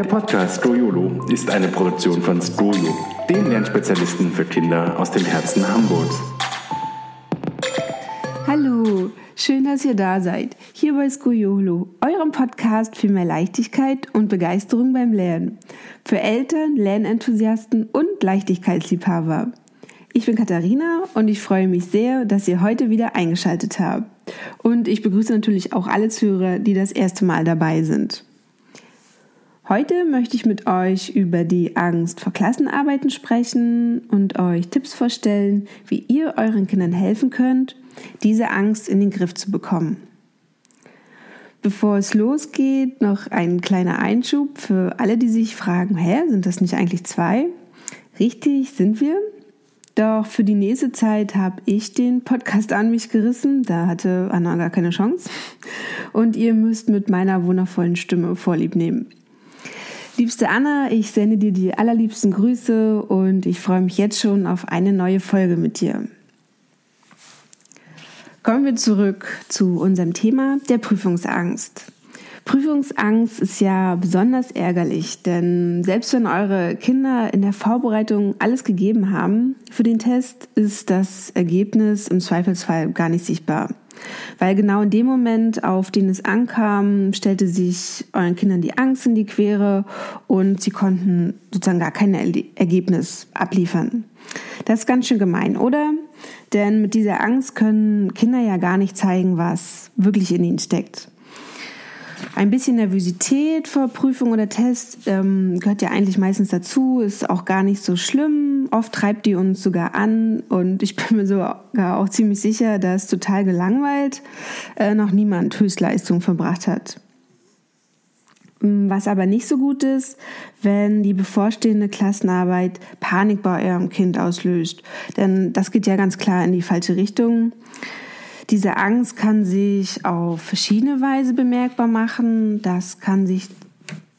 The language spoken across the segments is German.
Der Podcast Stroyolo ist eine Produktion von Stroyo, den Lernspezialisten für Kinder aus dem Herzen Hamburgs. Hallo, schön, dass ihr da seid. Hier bei Skoyolo, eurem Podcast für mehr Leichtigkeit und Begeisterung beim Lernen. Für Eltern, Lernenthusiasten und Leichtigkeitsliebhaber. Ich bin Katharina und ich freue mich sehr, dass ihr heute wieder eingeschaltet habt. Und ich begrüße natürlich auch alle Zuhörer, die das erste Mal dabei sind. Heute möchte ich mit euch über die Angst vor Klassenarbeiten sprechen und euch Tipps vorstellen, wie ihr euren Kindern helfen könnt, diese Angst in den Griff zu bekommen. Bevor es losgeht, noch ein kleiner Einschub für alle, die sich fragen, hä, sind das nicht eigentlich zwei? Richtig, sind wir. Doch für die nächste Zeit habe ich den Podcast an mich gerissen. Da hatte Anna gar keine Chance. Und ihr müsst mit meiner wundervollen Stimme Vorlieb nehmen. Liebste Anna, ich sende dir die allerliebsten Grüße und ich freue mich jetzt schon auf eine neue Folge mit dir. Kommen wir zurück zu unserem Thema der Prüfungsangst. Prüfungsangst ist ja besonders ärgerlich, denn selbst wenn eure Kinder in der Vorbereitung alles gegeben haben für den Test, ist das Ergebnis im Zweifelsfall gar nicht sichtbar. Weil genau in dem Moment, auf den es ankam, stellte sich euren Kindern die Angst in die Quere und sie konnten sozusagen gar kein Ergebnis abliefern. Das ist ganz schön gemein, oder? Denn mit dieser Angst können Kinder ja gar nicht zeigen, was wirklich in ihnen steckt. Ein bisschen Nervosität vor Prüfung oder Test ähm, gehört ja eigentlich meistens dazu, ist auch gar nicht so schlimm. Oft treibt die uns sogar an und ich bin mir sogar auch ziemlich sicher, dass total gelangweilt äh, noch niemand Höchstleistung verbracht hat. Was aber nicht so gut ist, wenn die bevorstehende Klassenarbeit Panik bei eurem Kind auslöst. Denn das geht ja ganz klar in die falsche Richtung. Diese Angst kann sich auf verschiedene Weise bemerkbar machen. Das kann sich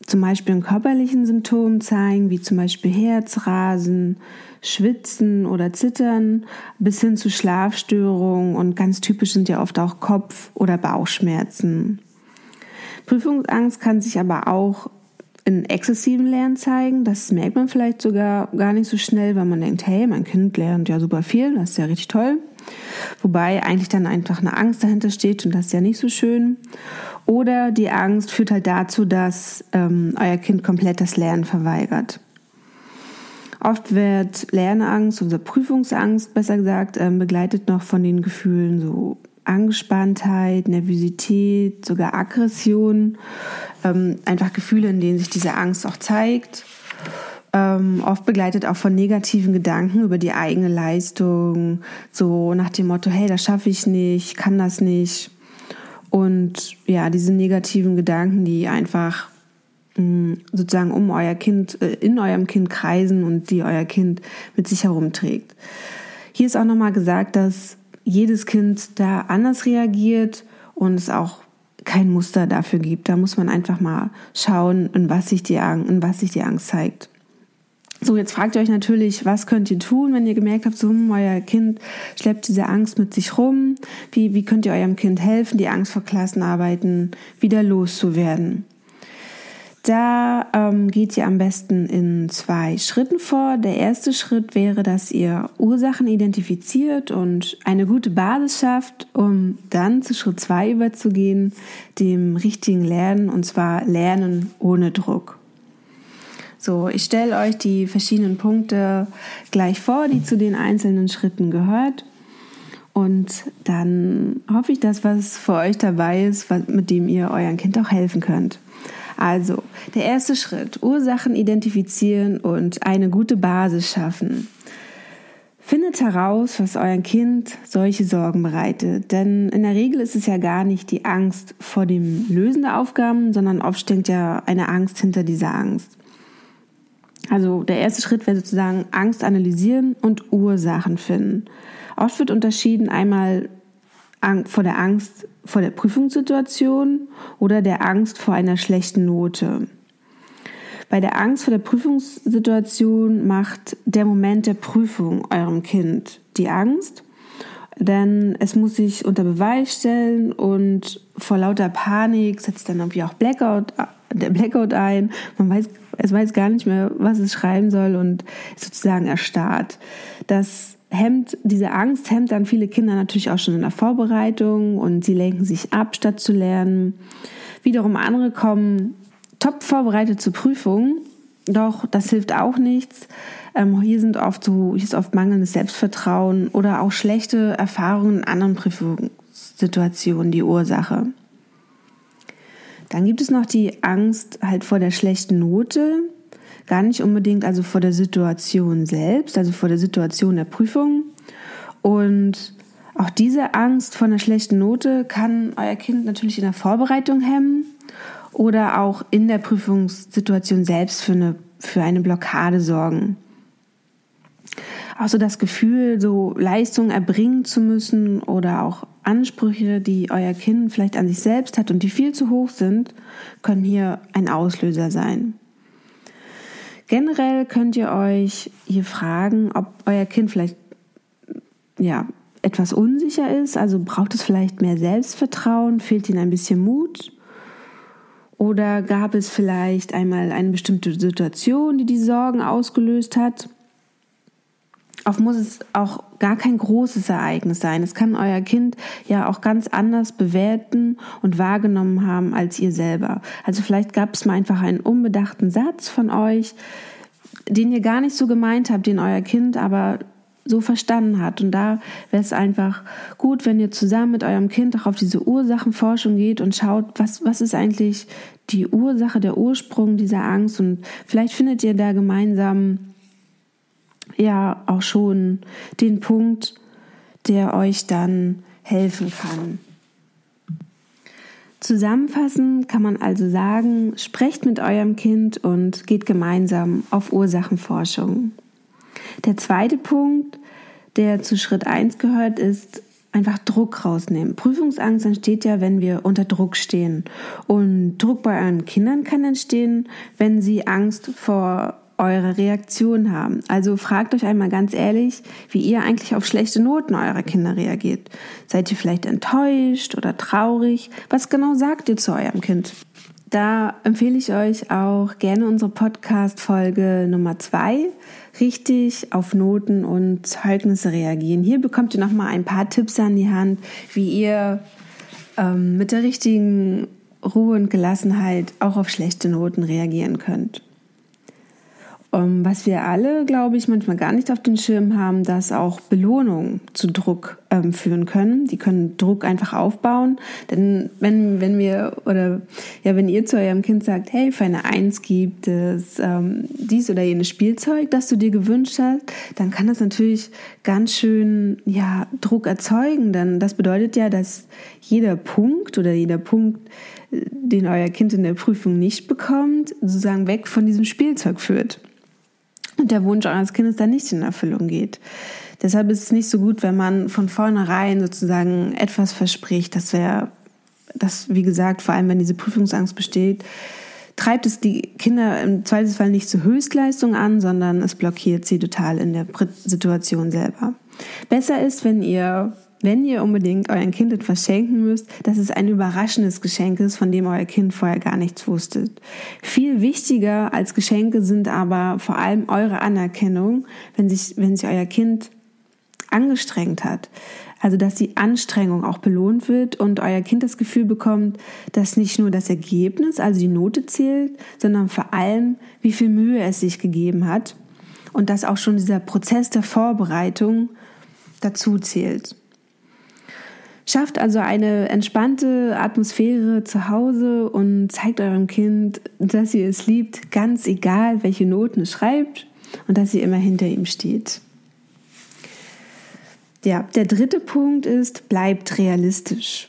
zum Beispiel in körperlichen Symptomen zeigen, wie zum Beispiel Herzrasen, Schwitzen oder Zittern, bis hin zu Schlafstörungen und ganz typisch sind ja oft auch Kopf- oder Bauchschmerzen. Prüfungsangst kann sich aber auch in exzessiven Lernen zeigen. Das merkt man vielleicht sogar gar nicht so schnell, weil man denkt, hey, mein Kind lernt ja super viel, das ist ja richtig toll. Wobei eigentlich dann einfach eine Angst dahinter steht und das ist ja nicht so schön. Oder die Angst führt halt dazu, dass ähm, euer Kind komplett das Lernen verweigert. Oft wird Lernangst, unsere Prüfungsangst besser gesagt, ähm, begleitet noch von den Gefühlen so Angespanntheit, Nervosität, sogar Aggression. Ähm, einfach Gefühle, in denen sich diese Angst auch zeigt ähm, oft begleitet auch von negativen Gedanken über die eigene Leistung, so nach dem Motto, hey, das schaffe ich nicht, kann das nicht. Und ja, diese negativen Gedanken, die einfach mh, mm, sozusagen um euer Kind, äh, in eurem Kind kreisen und die euer Kind mit sich herumträgt. Hier ist auch nochmal gesagt, dass jedes Kind da anders reagiert und es auch kein Muster dafür gibt. Da muss man einfach mal schauen, in was sich die, in was sich die Angst zeigt. So, jetzt fragt ihr euch natürlich, was könnt ihr tun, wenn ihr gemerkt habt, so, hm, euer Kind schleppt diese Angst mit sich rum. Wie, wie könnt ihr eurem Kind helfen, die Angst vor Klassenarbeiten wieder loszuwerden? Da ähm, geht ihr am besten in zwei Schritten vor. Der erste Schritt wäre, dass ihr Ursachen identifiziert und eine gute Basis schafft, um dann zu Schritt zwei überzugehen, dem richtigen Lernen, und zwar Lernen ohne Druck. So, ich stelle euch die verschiedenen Punkte gleich vor, die zu den einzelnen Schritten gehört. Und dann hoffe ich, dass was für euch dabei ist, mit dem ihr euren Kind auch helfen könnt. Also, der erste Schritt, Ursachen identifizieren und eine gute Basis schaffen. Findet heraus, was euer Kind solche Sorgen bereitet. Denn in der Regel ist es ja gar nicht die Angst vor dem Lösen der Aufgaben, sondern oft steckt ja eine Angst hinter dieser Angst. Also der erste Schritt wäre sozusagen Angst analysieren und Ursachen finden. Oft wird unterschieden einmal vor der Angst vor der Prüfungssituation oder der Angst vor einer schlechten Note. Bei der Angst vor der Prüfungssituation macht der Moment der Prüfung eurem Kind die Angst, denn es muss sich unter Beweis stellen und vor lauter Panik setzt dann irgendwie auch Blackout der Blackout ein. Man weiß, es weiß gar nicht mehr, was es schreiben soll und ist sozusagen erstarrt. Das hemmt, diese Angst hemmt dann viele Kinder natürlich auch schon in der Vorbereitung und sie lenken sich ab, statt zu lernen. Wiederum andere kommen top vorbereitet zur Prüfung, doch das hilft auch nichts. Ähm, hier sind oft so, hier ist oft mangelndes Selbstvertrauen oder auch schlechte Erfahrungen in anderen Prüfungssituationen die Ursache. Dann gibt es noch die Angst halt vor der schlechten Note. Gar nicht unbedingt also vor der Situation selbst, also vor der Situation der Prüfung. Und auch diese Angst vor einer schlechten Note kann euer Kind natürlich in der Vorbereitung hemmen oder auch in der Prüfungssituation selbst für eine, für eine Blockade sorgen. Auch so das Gefühl, so Leistungen erbringen zu müssen oder auch Ansprüche, die euer Kind vielleicht an sich selbst hat und die viel zu hoch sind, können hier ein Auslöser sein. Generell könnt ihr euch hier fragen, ob euer Kind vielleicht ja, etwas unsicher ist, also braucht es vielleicht mehr Selbstvertrauen, fehlt ihnen ein bisschen Mut oder gab es vielleicht einmal eine bestimmte Situation, die die Sorgen ausgelöst hat? Oft muss es auch gar kein großes Ereignis sein. Es kann euer Kind ja auch ganz anders bewerten und wahrgenommen haben als ihr selber. Also vielleicht gab es mal einfach einen unbedachten Satz von euch, den ihr gar nicht so gemeint habt, den euer Kind aber so verstanden hat. Und da wäre es einfach gut, wenn ihr zusammen mit eurem Kind auch auf diese Ursachenforschung geht und schaut, was, was ist eigentlich die Ursache, der Ursprung dieser Angst. Und vielleicht findet ihr da gemeinsam ja auch schon den Punkt, der euch dann helfen kann. Zusammenfassend kann man also sagen, sprecht mit eurem Kind und geht gemeinsam auf Ursachenforschung. Der zweite Punkt, der zu Schritt 1 gehört, ist einfach Druck rausnehmen. Prüfungsangst entsteht ja, wenn wir unter Druck stehen. Und Druck bei euren Kindern kann entstehen, wenn sie Angst vor eurer Reaktion haben. Also fragt euch einmal ganz ehrlich, wie ihr eigentlich auf schlechte Noten eurer Kinder reagiert. Seid ihr vielleicht enttäuscht oder traurig? Was genau sagt ihr zu eurem Kind? Da empfehle ich euch auch gerne unsere Podcast-Folge Nummer zwei richtig auf Noten und Zeugnisse reagieren. Hier bekommt ihr nochmal ein paar Tipps an die Hand, wie ihr ähm, mit der richtigen Ruhe und Gelassenheit auch auf schlechte Noten reagieren könnt. Ähm, was wir alle, glaube ich, manchmal gar nicht auf den Schirm haben, dass auch Belohnungen zu Druck ähm, führen können. Die können Druck einfach aufbauen. Denn wenn, wenn wir oder ja, wenn ihr zu eurem Kind sagt, hey, für eine Eins gibt es ähm, dies oder jenes Spielzeug, das du dir gewünscht hast, dann kann das natürlich ganz schön ja, Druck erzeugen. Denn das bedeutet ja, dass jeder Punkt oder jeder Punkt, äh, den euer Kind in der Prüfung nicht bekommt, sozusagen weg von diesem Spielzeug führt und der Wunsch eures Kindes dann nicht in Erfüllung geht. Deshalb ist es nicht so gut, wenn man von vornherein sozusagen etwas verspricht. Das wäre, das, wie gesagt, vor allem wenn diese Prüfungsangst besteht, treibt es die Kinder im Zweifelsfall nicht zur Höchstleistung an, sondern es blockiert sie total in der Situation selber. Besser ist, wenn ihr wenn ihr unbedingt euren Kind etwas schenken müsst, dass es ein überraschendes Geschenk ist, von dem euer Kind vorher gar nichts wusste. Viel wichtiger als Geschenke sind aber vor allem eure Anerkennung, wenn sich, wenn sich euer Kind angestrengt hat. Also, dass die Anstrengung auch belohnt wird und euer Kind das Gefühl bekommt, dass nicht nur das Ergebnis, also die Note zählt, sondern vor allem, wie viel Mühe es sich gegeben hat und dass auch schon dieser Prozess der Vorbereitung dazu zählt. Schafft also eine entspannte Atmosphäre zu Hause und zeigt eurem Kind, dass ihr es liebt, ganz egal, welche Noten es schreibt und dass ihr immer hinter ihm steht. Ja, der dritte Punkt ist, bleibt realistisch.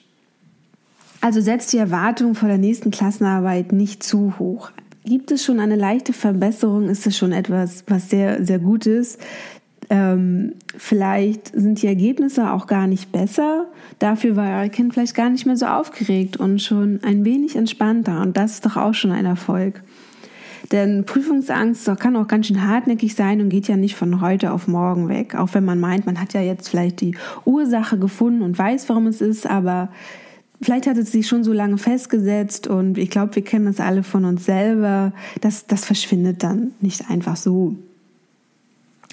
Also setzt die Erwartung vor der nächsten Klassenarbeit nicht zu hoch. Gibt es schon eine leichte Verbesserung, ist es schon etwas, was sehr, sehr gut ist. Ähm, vielleicht sind die Ergebnisse auch gar nicht besser. Dafür war euer Kind vielleicht gar nicht mehr so aufgeregt und schon ein wenig entspannter. Und das ist doch auch schon ein Erfolg. Denn Prüfungsangst kann auch ganz schön hartnäckig sein und geht ja nicht von heute auf morgen weg. Auch wenn man meint, man hat ja jetzt vielleicht die Ursache gefunden und weiß, warum es ist, aber vielleicht hat es sich schon so lange festgesetzt und ich glaube, wir kennen das alle von uns selber. Das, das verschwindet dann nicht einfach so.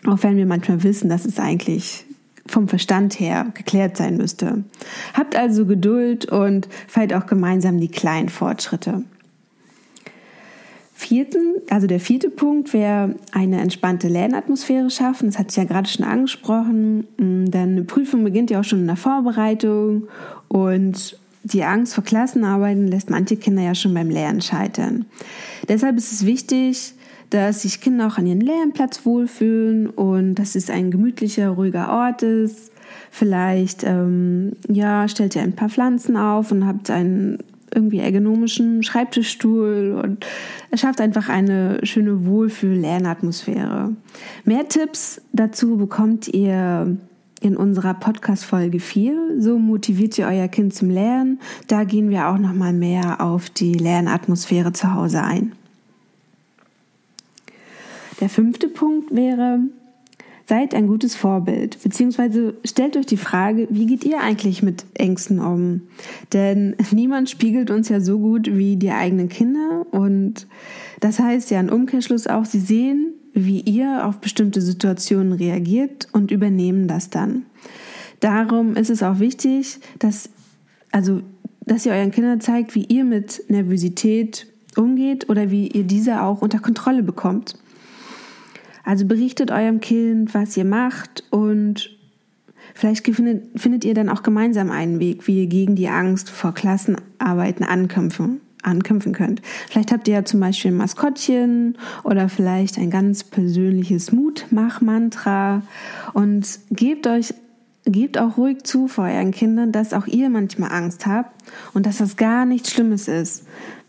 Auch wenn wir manchmal wissen, dass es eigentlich vom Verstand her geklärt sein müsste. Habt also Geduld und feiert auch gemeinsam die kleinen Fortschritte. Vierten, also der vierte Punkt wäre eine entspannte Lernatmosphäre schaffen. Das hatte ich ja gerade schon angesprochen. Mm, denn eine Prüfung beginnt ja auch schon in der Vorbereitung und die Angst vor Klassenarbeiten lässt manche Kinder ja schon beim Lernen scheitern. Deshalb ist es wichtig, dass sich Kinder auch an ihren Lernplatz wohlfühlen und dass es ein gemütlicher, ruhiger Ort ist. Vielleicht ähm, ja, stellt ihr ein paar Pflanzen auf und habt einen irgendwie ergonomischen Schreibtischstuhl und es schafft einfach eine schöne Wohlfühl-Lernatmosphäre. Mehr Tipps dazu bekommt ihr in unserer Podcast-Folge 4. So motiviert ihr euer Kind zum Lernen. Da gehen wir auch nochmal mehr auf die Lernatmosphäre zu Hause ein. Der fünfte Punkt wäre, seid ein gutes Vorbild, beziehungsweise stellt euch die Frage, wie geht ihr eigentlich mit Ängsten um? Denn niemand spiegelt uns ja so gut wie die eigenen Kinder und das heißt ja im Umkehrschluss auch, sie sehen, wie ihr auf bestimmte Situationen reagiert und übernehmen das dann. Darum ist es auch wichtig, dass, also, dass ihr euren Kindern zeigt, wie ihr mit Nervosität umgeht oder wie ihr diese auch unter Kontrolle bekommt. Also berichtet eurem Kind, was ihr macht und vielleicht findet, findet ihr dann auch gemeinsam einen Weg, wie ihr gegen die Angst vor Klassenarbeiten ankämpfen, ankämpfen könnt. Vielleicht habt ihr ja zum Beispiel ein Maskottchen oder vielleicht ein ganz persönliches Mutmach-Mantra und gebt euch Gebt auch ruhig zu vor euren Kindern, dass auch ihr manchmal Angst habt und dass das gar nichts Schlimmes ist.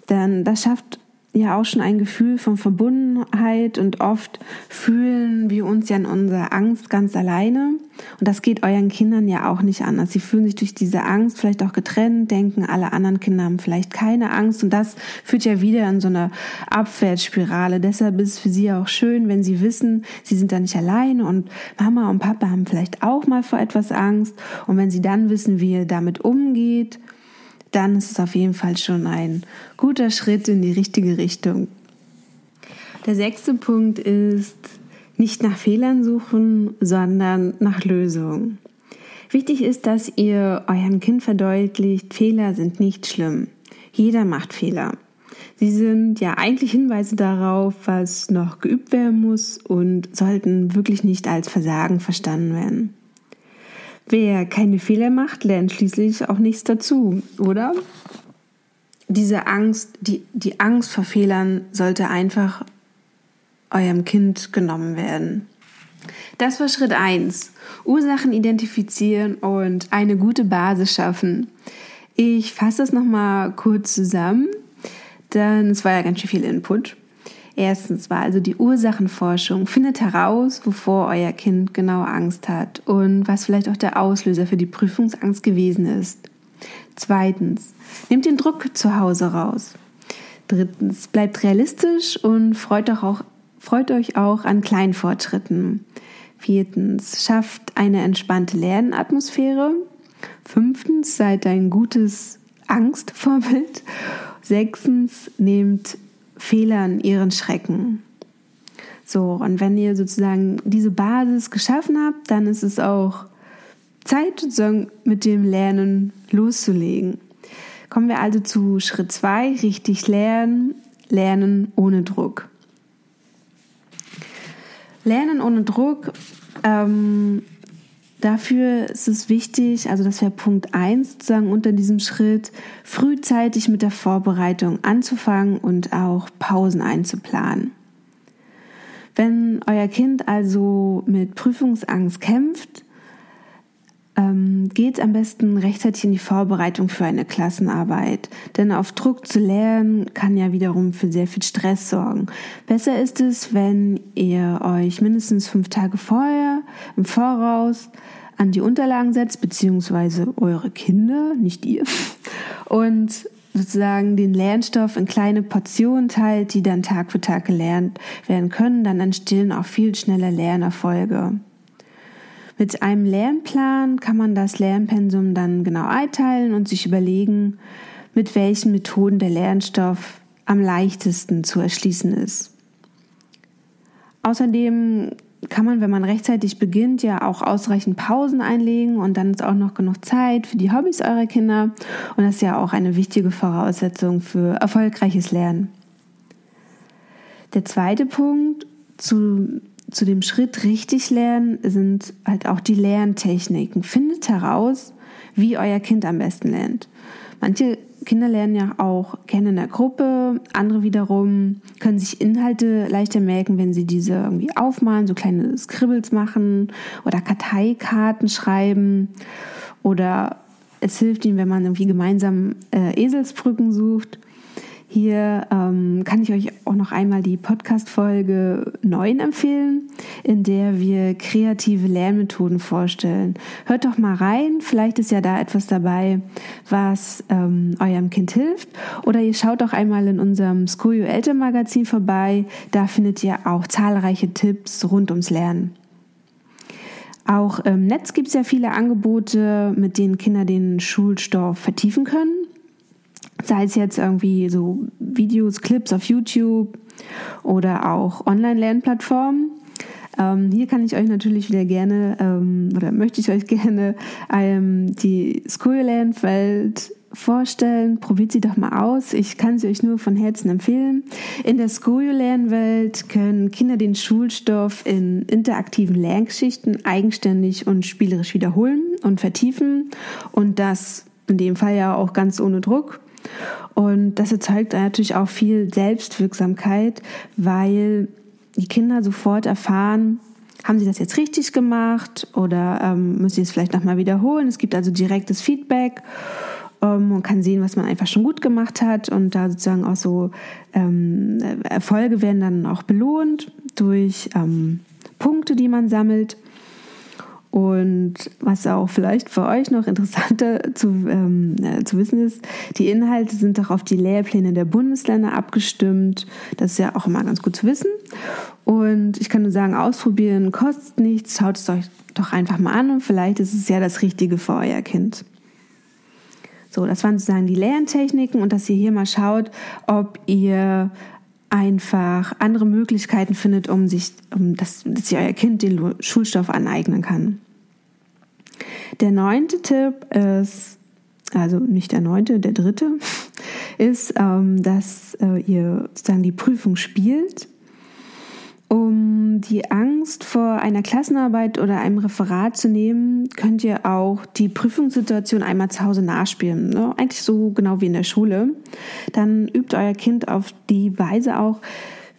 Denn das schafft ja auch schon ein Gefühl von Verbundenheit und oft fühlen wir uns ja in unserer Angst ganz alleine. Und das geht euren Kindern ja auch nicht anders. Sie fühlen sich durch diese Angst vielleicht auch getrennt, denken, alle anderen Kinder haben vielleicht keine Angst. Und das führt ja wieder in so eine Abwärtsspirale. Deshalb ist es für sie auch schön, wenn sie wissen, sie sind da nicht alleine und Mama und Papa haben vielleicht auch mal vor etwas Angst. Und wenn sie dann wissen, wie ihr damit umgeht, dann ist es auf jeden Fall schon ein guter Schritt in die richtige Richtung. Der sechste Punkt ist, nicht nach Fehlern suchen, sondern nach Lösungen. Wichtig ist, dass ihr eurem Kind verdeutlicht, Fehler sind nicht schlimm. Jeder macht Fehler. Sie sind ja eigentlich Hinweise darauf, was noch geübt werden muss und sollten wirklich nicht als Versagen verstanden werden. Wer keine Fehler macht, lernt schließlich auch nichts dazu, oder? Diese Angst, die, die Angst vor Fehlern sollte einfach eurem Kind genommen werden. Das war Schritt 1. Ursachen identifizieren und eine gute Basis schaffen. Ich fasse es nochmal kurz zusammen, denn es war ja ganz schön viel Input. Erstens war also die Ursachenforschung. Findet heraus, wovor euer Kind genau Angst hat und was vielleicht auch der Auslöser für die Prüfungsangst gewesen ist. Zweitens, nehmt den Druck zu Hause raus. Drittens, bleibt realistisch und freut euch auch, freut euch auch an kleinen Fortschritten. Viertens, schafft eine entspannte Lernatmosphäre. Fünftens, seid ein gutes Angstvorbild. Sechstens, nehmt Fehlern, ihren Schrecken. So, und wenn ihr sozusagen diese Basis geschaffen habt, dann ist es auch Zeit, sozusagen mit dem Lernen loszulegen. Kommen wir also zu Schritt 2, richtig lernen, lernen ohne Druck. Lernen ohne Druck ähm, Dafür ist es wichtig, also das wäre Punkt 1 sozusagen unter diesem Schritt, frühzeitig mit der Vorbereitung anzufangen und auch Pausen einzuplanen. Wenn euer Kind also mit Prüfungsangst kämpft, geht am besten rechtzeitig in die Vorbereitung für eine Klassenarbeit. Denn auf Druck zu lernen kann ja wiederum für sehr viel Stress sorgen. Besser ist es, wenn ihr euch mindestens fünf Tage vorher im Voraus an die Unterlagen setzt, beziehungsweise eure Kinder, nicht ihr, und sozusagen den Lernstoff in kleine Portionen teilt, die dann Tag für Tag gelernt werden können, dann entstehen auch viel schneller Lernerfolge. Mit einem Lernplan kann man das Lernpensum dann genau einteilen und sich überlegen, mit welchen Methoden der Lernstoff am leichtesten zu erschließen ist. Außerdem kann man, wenn man rechtzeitig beginnt, ja auch ausreichend Pausen einlegen und dann ist auch noch genug Zeit für die Hobbys eurer Kinder und das ist ja auch eine wichtige Voraussetzung für erfolgreiches Lernen. Der zweite Punkt zu, zu dem Schritt richtig lernen sind halt auch die Lerntechniken. Findet heraus, wie euer Kind am besten lernt. Manche Kinder lernen ja auch gerne in der Gruppe, andere wiederum können sich Inhalte leichter merken, wenn sie diese irgendwie aufmalen, so kleine Scribbles machen oder Karteikarten schreiben oder es hilft ihnen, wenn man irgendwie gemeinsam äh, Eselsbrücken sucht. Hier ähm, kann ich euch auch noch einmal die Podcast-Folge 9 empfehlen, in der wir kreative Lernmethoden vorstellen. Hört doch mal rein, vielleicht ist ja da etwas dabei, was ähm, eurem Kind hilft. Oder ihr schaut auch einmal in unserem Skojo Elternmagazin vorbei, da findet ihr auch zahlreiche Tipps rund ums Lernen. Auch im Netz gibt es ja viele Angebote, mit denen Kinder den Schulstoff vertiefen können sei es jetzt irgendwie so Videos, Clips auf YouTube oder auch Online-Lernplattformen. Ähm, hier kann ich euch natürlich wieder gerne ähm, oder möchte ich euch gerne ähm, die Schoolland-Welt vorstellen. Probiert sie doch mal aus. Ich kann sie euch nur von Herzen empfehlen. In der Schoolland-Welt können Kinder den Schulstoff in interaktiven Lerngeschichten eigenständig und spielerisch wiederholen und vertiefen. Und das in dem Fall ja auch ganz ohne Druck. Und das erzeugt natürlich auch viel Selbstwirksamkeit, weil die Kinder sofort erfahren, haben sie das jetzt richtig gemacht oder ähm, müssen sie es vielleicht nochmal wiederholen. Es gibt also direktes Feedback. Ähm, man kann sehen, was man einfach schon gut gemacht hat und da sozusagen auch so ähm, Erfolge werden dann auch belohnt durch ähm, Punkte, die man sammelt. Und was auch vielleicht für euch noch interessanter zu, ähm, äh, zu wissen ist, die Inhalte sind doch auf die Lehrpläne der Bundesländer abgestimmt. Das ist ja auch immer ganz gut zu wissen. Und ich kann nur sagen, ausprobieren kostet nichts. Schaut es euch doch einfach mal an und vielleicht ist es ja das Richtige für euer Kind. So, das waren sozusagen die Lerntechniken und dass ihr hier mal schaut, ob ihr einfach andere Möglichkeiten findet, um sich, um das, dass sich euer Kind den Schulstoff aneignen kann. Der neunte Tipp ist, also nicht der neunte, der dritte, ist, ähm, dass äh, ihr sozusagen die Prüfung spielt um die Angst vor einer Klassenarbeit oder einem Referat zu nehmen, könnt ihr auch die Prüfungssituation einmal zu Hause nachspielen. Ne? Eigentlich so genau wie in der Schule. Dann übt euer Kind auf die Weise auch,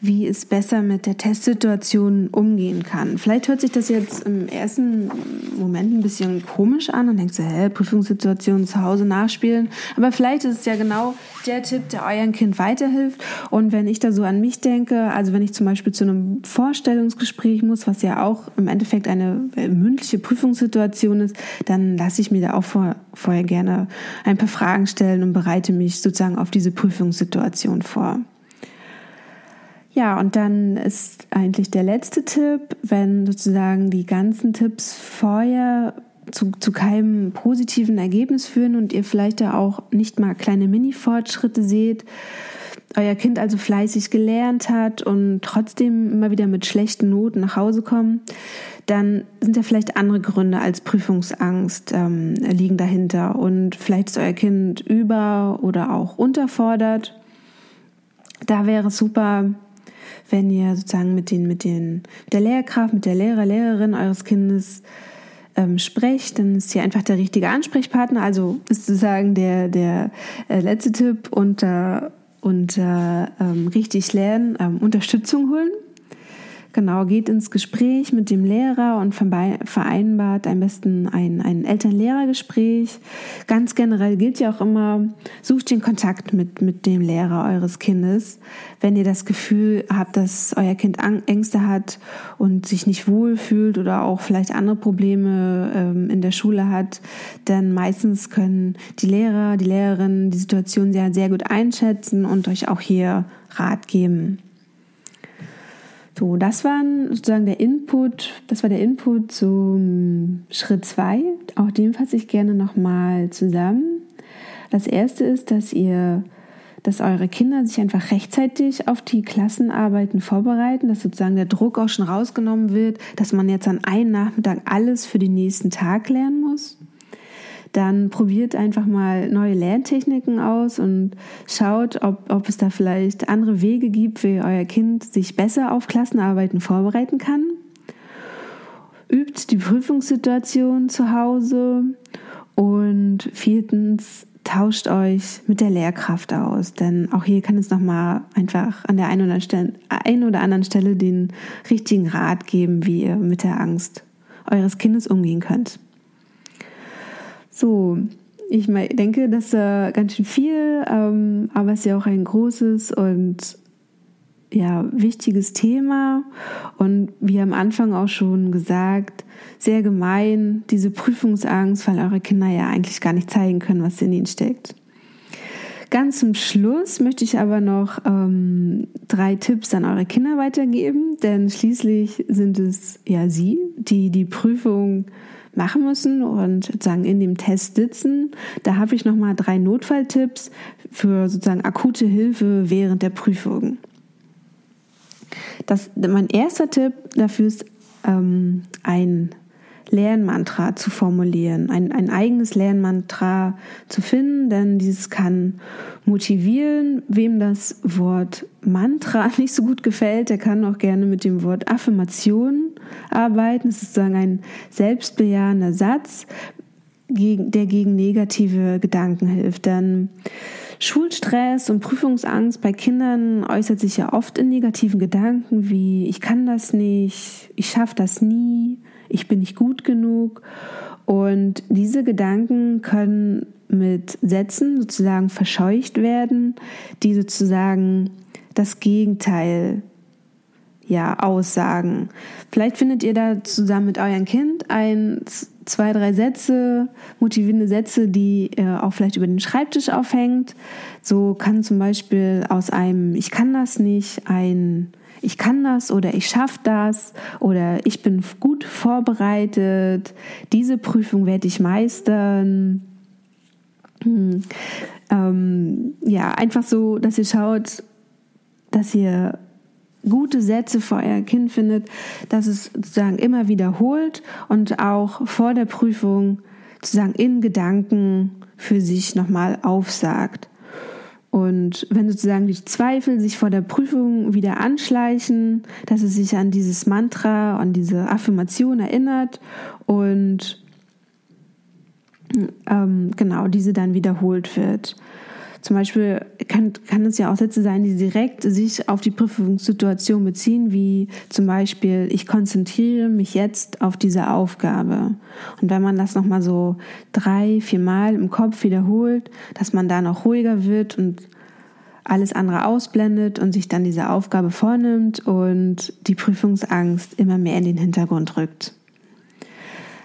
wie es besser mit der Testsituation umgehen kann. Vielleicht hört sich das jetzt im ersten Moment ein bisschen komisch an und denkst du, hä, Prüfungssituation zu Hause nachspielen. Aber vielleicht ist es ja genau der Tipp, der eurem Kind weiterhilft. Und wenn ich da so an mich denke, also wenn ich zum Beispiel zu einem Vorstellungsgespräch muss, was ja auch im Endeffekt eine äh, mündliche Prüfungssituation ist, dann lasse ich mir da auch vor, vorher gerne ein paar Fragen stellen und bereite mich sozusagen auf diese Prüfungssituation vor. Ja, und dann ist eigentlich der letzte Tipp, wenn sozusagen die ganzen Tipps vorher zu, zu keinem positiven Ergebnis führen und ihr vielleicht da auch nicht mal kleine Mini-Fortschritte seht, euer Kind also fleißig gelernt hat und trotzdem immer wieder mit schlechten Noten nach Hause kommt, dann sind da vielleicht andere Gründe als Prüfungsangst ähm, liegen dahinter und vielleicht ist euer Kind über oder auch unterfordert. Da wäre es super, wenn ihr sozusagen mit den, mit den, mit der Lehrkraft, mit der Lehrer, Lehrerin eures Kindes ähm, sprecht, dann ist hier einfach der richtige Ansprechpartner. Also ist sozusagen der, der äh, letzte Tipp unter, unter ähm, richtig lernen, ähm, Unterstützung holen. Genau, geht ins Gespräch mit dem Lehrer und vereinbart am besten ein, ein Eltern-Lehrer-Gespräch. Ganz generell gilt ja auch immer, sucht den Kontakt mit, mit dem Lehrer eures Kindes. Wenn ihr das Gefühl habt, dass euer Kind Ängste hat und sich nicht wohl fühlt oder auch vielleicht andere Probleme ähm, in der Schule hat, dann meistens können die Lehrer, die Lehrerinnen die Situation sehr, sehr gut einschätzen und euch auch hier Rat geben. So, das war sozusagen der Input, das war der Input zum Schritt 2. Auch den fasse ich gerne nochmal zusammen. Das erste ist, dass ihr, dass eure Kinder sich einfach rechtzeitig auf die Klassenarbeiten vorbereiten, dass sozusagen der Druck auch schon rausgenommen wird, dass man jetzt an einem Nachmittag alles für den nächsten Tag lernen muss dann probiert einfach mal neue Lerntechniken aus und schaut, ob, ob es da vielleicht andere Wege gibt, wie euer Kind sich besser auf Klassenarbeiten vorbereiten kann. Übt die Prüfungssituation zu Hause und viertens tauscht euch mit der Lehrkraft aus, denn auch hier kann es nochmal einfach an der einen oder, Stelle, einen oder anderen Stelle den richtigen Rat geben, wie ihr mit der Angst eures Kindes umgehen könnt. So, ich denke, das ist äh, ganz schön viel, ähm, aber es ist ja auch ein großes und ja, wichtiges Thema. Und wie am Anfang auch schon gesagt, sehr gemein, diese Prüfungsangst, weil eure Kinder ja eigentlich gar nicht zeigen können, was in ihnen steckt. Ganz zum Schluss möchte ich aber noch ähm, drei Tipps an eure Kinder weitergeben, denn schließlich sind es ja sie, die die Prüfung machen müssen und sozusagen in dem Test sitzen. Da habe ich nochmal drei Notfalltipps für sozusagen akute Hilfe während der Prüfung. Das, mein erster Tipp dafür ist ähm, ein Lernmantra zu formulieren, ein, ein eigenes Lernmantra zu finden, denn dieses kann motivieren. Wem das Wort Mantra nicht so gut gefällt, der kann auch gerne mit dem Wort Affirmation arbeiten. Es ist sozusagen ein selbstbejahender Satz, der gegen negative Gedanken hilft. Denn Schulstress und Prüfungsangst bei Kindern äußert sich ja oft in negativen Gedanken wie ich kann das nicht, ich schaffe das nie, ich bin nicht gut genug. Und diese Gedanken können mit Sätzen sozusagen verscheucht werden, die sozusagen das Gegenteil ja, aussagen. Vielleicht findet ihr da zusammen mit eurem Kind ein, zwei, drei Sätze, motivierende Sätze, die ihr auch vielleicht über den Schreibtisch aufhängt. So kann zum Beispiel aus einem Ich kann das nicht ein Ich kann das oder ich schaffe das oder ich bin gut vorbereitet, diese Prüfung werde ich meistern. Hm. Ähm, ja, einfach so, dass ihr schaut, dass ihr gute Sätze für euer Kind findet, dass es sozusagen immer wiederholt und auch vor der Prüfung sozusagen in Gedanken für sich nochmal aufsagt. Und wenn sozusagen die Zweifel sich vor der Prüfung wieder anschleichen, dass es sich an dieses Mantra, an diese Affirmation erinnert und ähm, genau diese dann wiederholt wird. Zum Beispiel kann, kann es ja auch Sätze sein, die direkt sich auf die Prüfungssituation beziehen, wie zum Beispiel, ich konzentriere mich jetzt auf diese Aufgabe. Und wenn man das nochmal so drei, vier Mal im Kopf wiederholt, dass man da noch ruhiger wird und alles andere ausblendet und sich dann diese Aufgabe vornimmt und die Prüfungsangst immer mehr in den Hintergrund rückt.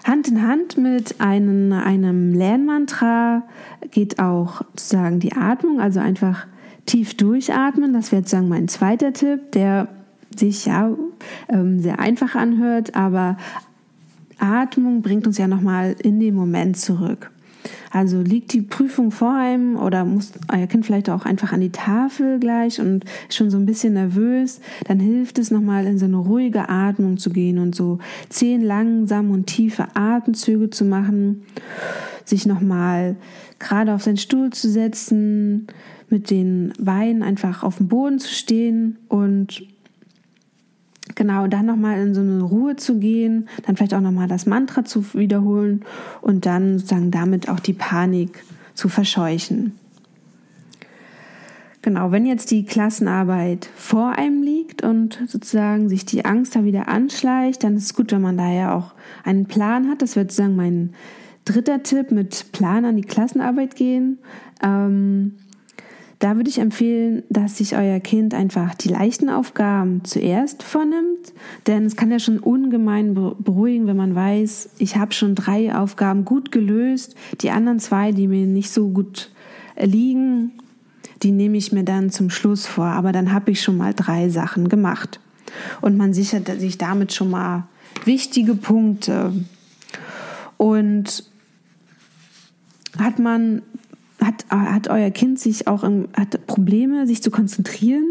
Hand in Hand mit einem, einem Lernmantra geht auch sozusagen die Atmung, also einfach tief durchatmen. Das wäre sozusagen mein zweiter Tipp, der sich ja ähm, sehr einfach anhört, aber Atmung bringt uns ja nochmal in den Moment zurück. Also liegt die Prüfung vor einem oder muss euer Kind vielleicht auch einfach an die Tafel gleich und schon so ein bisschen nervös, dann hilft es nochmal in so eine ruhige Atmung zu gehen und so zehn langsam und tiefe Atemzüge zu machen, sich nochmal gerade auf seinen Stuhl zu setzen, mit den Beinen einfach auf dem Boden zu stehen und Genau, dann nochmal in so eine Ruhe zu gehen, dann vielleicht auch nochmal das Mantra zu wiederholen und dann sozusagen damit auch die Panik zu verscheuchen. Genau, wenn jetzt die Klassenarbeit vor einem liegt und sozusagen sich die Angst da wieder anschleicht, dann ist es gut, wenn man da ja auch einen Plan hat. Das wird sozusagen mein dritter Tipp mit Plan an die Klassenarbeit gehen. Ähm, da würde ich empfehlen, dass sich euer Kind einfach die leichten Aufgaben zuerst vornimmt, denn es kann ja schon ungemein beruhigen, wenn man weiß, ich habe schon drei Aufgaben gut gelöst, die anderen zwei, die mir nicht so gut liegen, die nehme ich mir dann zum Schluss vor, aber dann habe ich schon mal drei Sachen gemacht. und man sichert sich damit schon mal wichtige Punkte. Und hat man, hat, hat euer Kind sich auch im, hat Probleme, sich zu konzentrieren,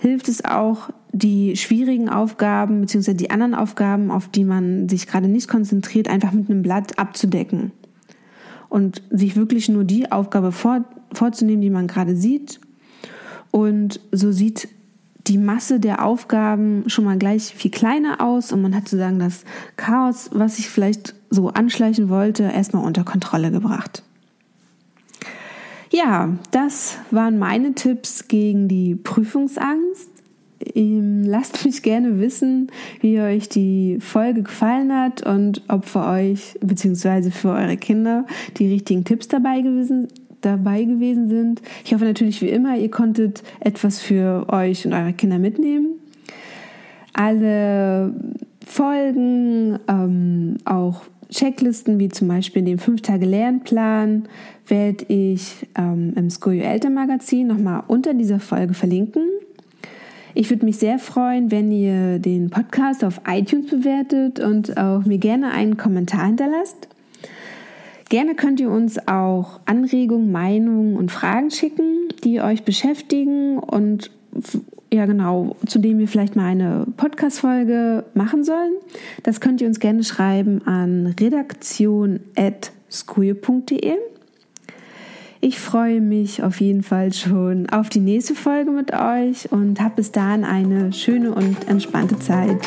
hilft es auch, die schwierigen Aufgaben bzw. die anderen Aufgaben, auf die man sich gerade nicht konzentriert, einfach mit einem Blatt abzudecken. Und sich wirklich nur die Aufgabe vor, vorzunehmen, die man gerade sieht. Und so sieht die Masse der Aufgaben schon mal gleich viel kleiner aus und man hat sozusagen das Chaos, was ich vielleicht so anschleichen wollte, erstmal unter Kontrolle gebracht. Ja, das waren meine Tipps gegen die Prüfungsangst. Ähm, lasst mich gerne wissen, wie euch die Folge gefallen hat und ob für euch bzw. für eure Kinder die richtigen Tipps dabei gewesen, dabei gewesen sind. Ich hoffe natürlich wie immer, ihr konntet etwas für euch und eure Kinder mitnehmen. Alle Folgen, ähm, auch Checklisten wie zum Beispiel den 5-Tage-Lernplan werde ich ähm, im School Eltern Magazin nochmal unter dieser Folge verlinken. Ich würde mich sehr freuen, wenn ihr den Podcast auf iTunes bewertet und auch mir gerne einen Kommentar hinterlasst. Gerne könnt ihr uns auch Anregungen, Meinungen und Fragen schicken, die euch beschäftigen und ja genau, zu dem wir vielleicht mal eine Podcast-Folge machen sollen. Das könnt ihr uns gerne schreiben an redaktion.skuye.de. Ich freue mich auf jeden Fall schon auf die nächste Folge mit euch und habe bis dahin eine schöne und entspannte Zeit.